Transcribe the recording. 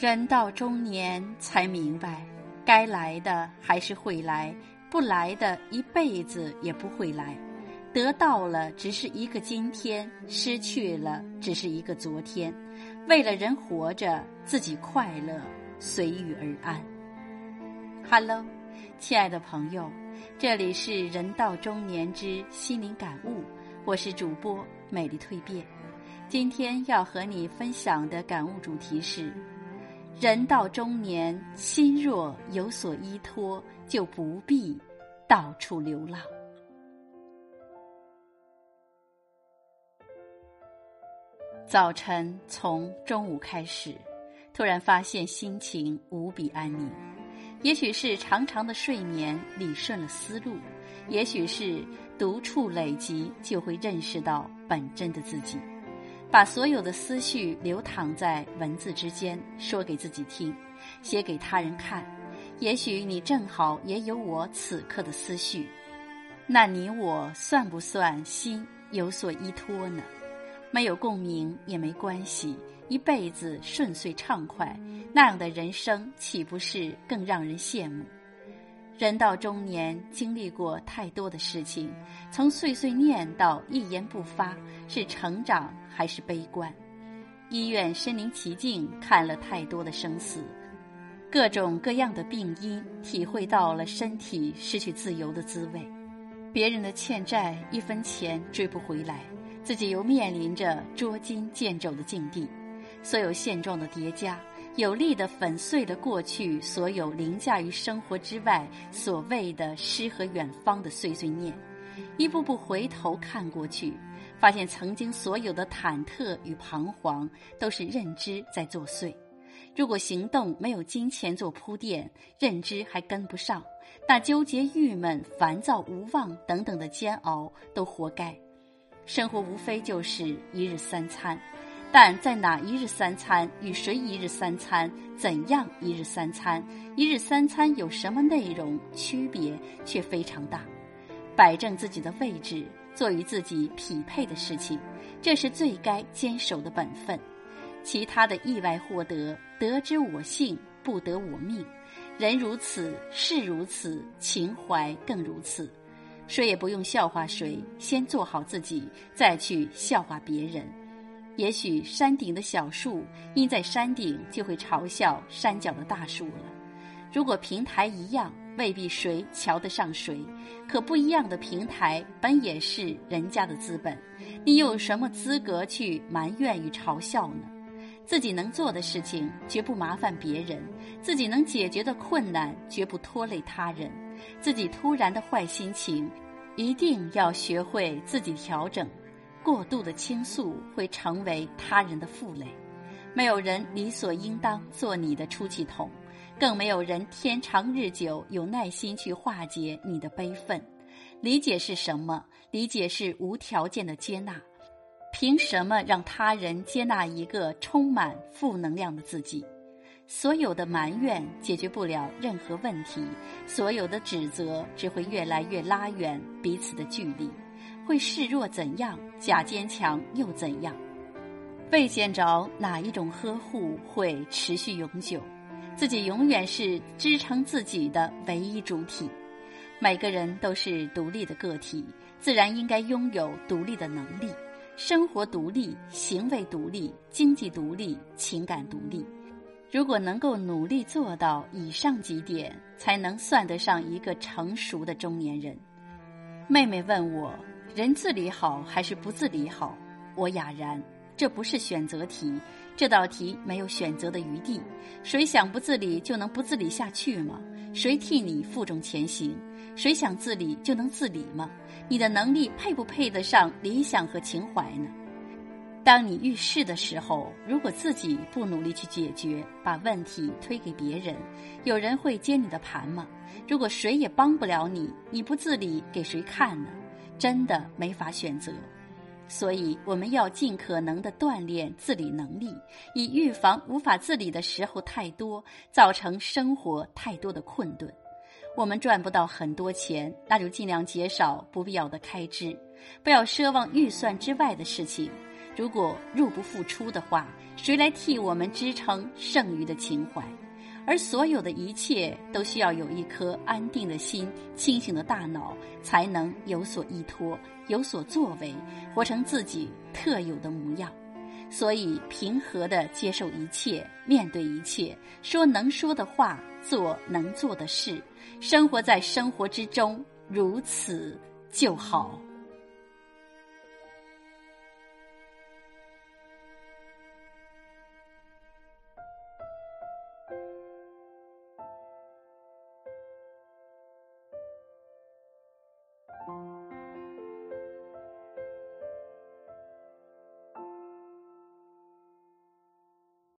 人到中年才明白，该来的还是会来，不来的一辈子也不会来。得到了只是一个今天，失去了只是一个昨天。为了人活着，自己快乐，随遇而安。Hello，亲爱的朋友，这里是人到中年之心灵感悟，我是主播美丽蜕变。今天要和你分享的感悟主题是。人到中年，心若有所依托，就不必到处流浪。早晨从中午开始，突然发现心情无比安宁。也许是长长的睡眠理顺了思路，也许是独处累积，就会认识到本真的自己。把所有的思绪流淌在文字之间，说给自己听，写给他人看。也许你正好也有我此刻的思绪，那你我算不算心有所依托呢？没有共鸣也没关系，一辈子顺遂畅快，那样的人生岂不是更让人羡慕？人到中年，经历过太多的事情，从碎碎念到一言不发，是成长还是悲观？医院身临其境，看了太多的生死，各种各样的病因，体会到了身体失去自由的滋味。别人的欠债一分钱追不回来，自己又面临着捉襟见肘的境地，所有现状的叠加。有力的粉碎了过去所有凌驾于生活之外所谓的诗和远方的碎碎念，一步步回头看过去，发现曾经所有的忐忑与彷徨都是认知在作祟。如果行动没有金钱做铺垫，认知还跟不上，那纠结、郁闷、烦躁、无望等等的煎熬都活该。生活无非就是一日三餐。但在哪一日三餐，与谁一日三餐，怎样一日三餐，一日三餐有什么内容，区别却非常大。摆正自己的位置，做与自己匹配的事情，这是最该坚守的本分。其他的意外获得，得之我幸，不得我命。人如此，事如此，情怀更如此。谁也不用笑话谁，先做好自己，再去笑话别人。也许山顶的小树因在山顶，就会嘲笑山脚的大树了。如果平台一样，未必谁瞧得上谁。可不一样的平台，本也是人家的资本，你有什么资格去埋怨与嘲笑呢？自己能做的事情，绝不麻烦别人；自己能解决的困难，绝不拖累他人。自己突然的坏心情，一定要学会自己调整。过度的倾诉会成为他人的负累，没有人理所应当做你的出气筒，更没有人天长日久有耐心去化解你的悲愤。理解是什么？理解是无条件的接纳。凭什么让他人接纳一个充满负能量的自己？所有的埋怨解决不了任何问题，所有的指责只会越来越拉远彼此的距离。会示弱怎样？假坚强又怎样？未见着哪一种呵护会持续永久？自己永远是支撑自己的唯一主体。每个人都是独立的个体，自然应该拥有独立的能力，生活独立，行为独立，经济独立，情感独立。如果能够努力做到以上几点，才能算得上一个成熟的中年人。妹妹问我。人自理好还是不自理好？我哑然，这不是选择题，这道题没有选择的余地。谁想不自理就能不自理下去吗？谁替你负重前行？谁想自理就能自理吗？你的能力配不配得上理想和情怀呢？当你遇事的时候，如果自己不努力去解决，把问题推给别人，有人会接你的盘吗？如果谁也帮不了你，你不自理给谁看呢？真的没法选择，所以我们要尽可能的锻炼自理能力，以预防无法自理的时候太多，造成生活太多的困顿。我们赚不到很多钱，那就尽量减少不必要的开支，不要奢望预算之外的事情。如果入不敷出的话，谁来替我们支撑剩余的情怀？而所有的一切都需要有一颗安定的心、清醒的大脑，才能有所依托、有所作为，活成自己特有的模样。所以，平和的接受一切，面对一切，说能说的话，做能做的事，生活在生活之中，如此就好。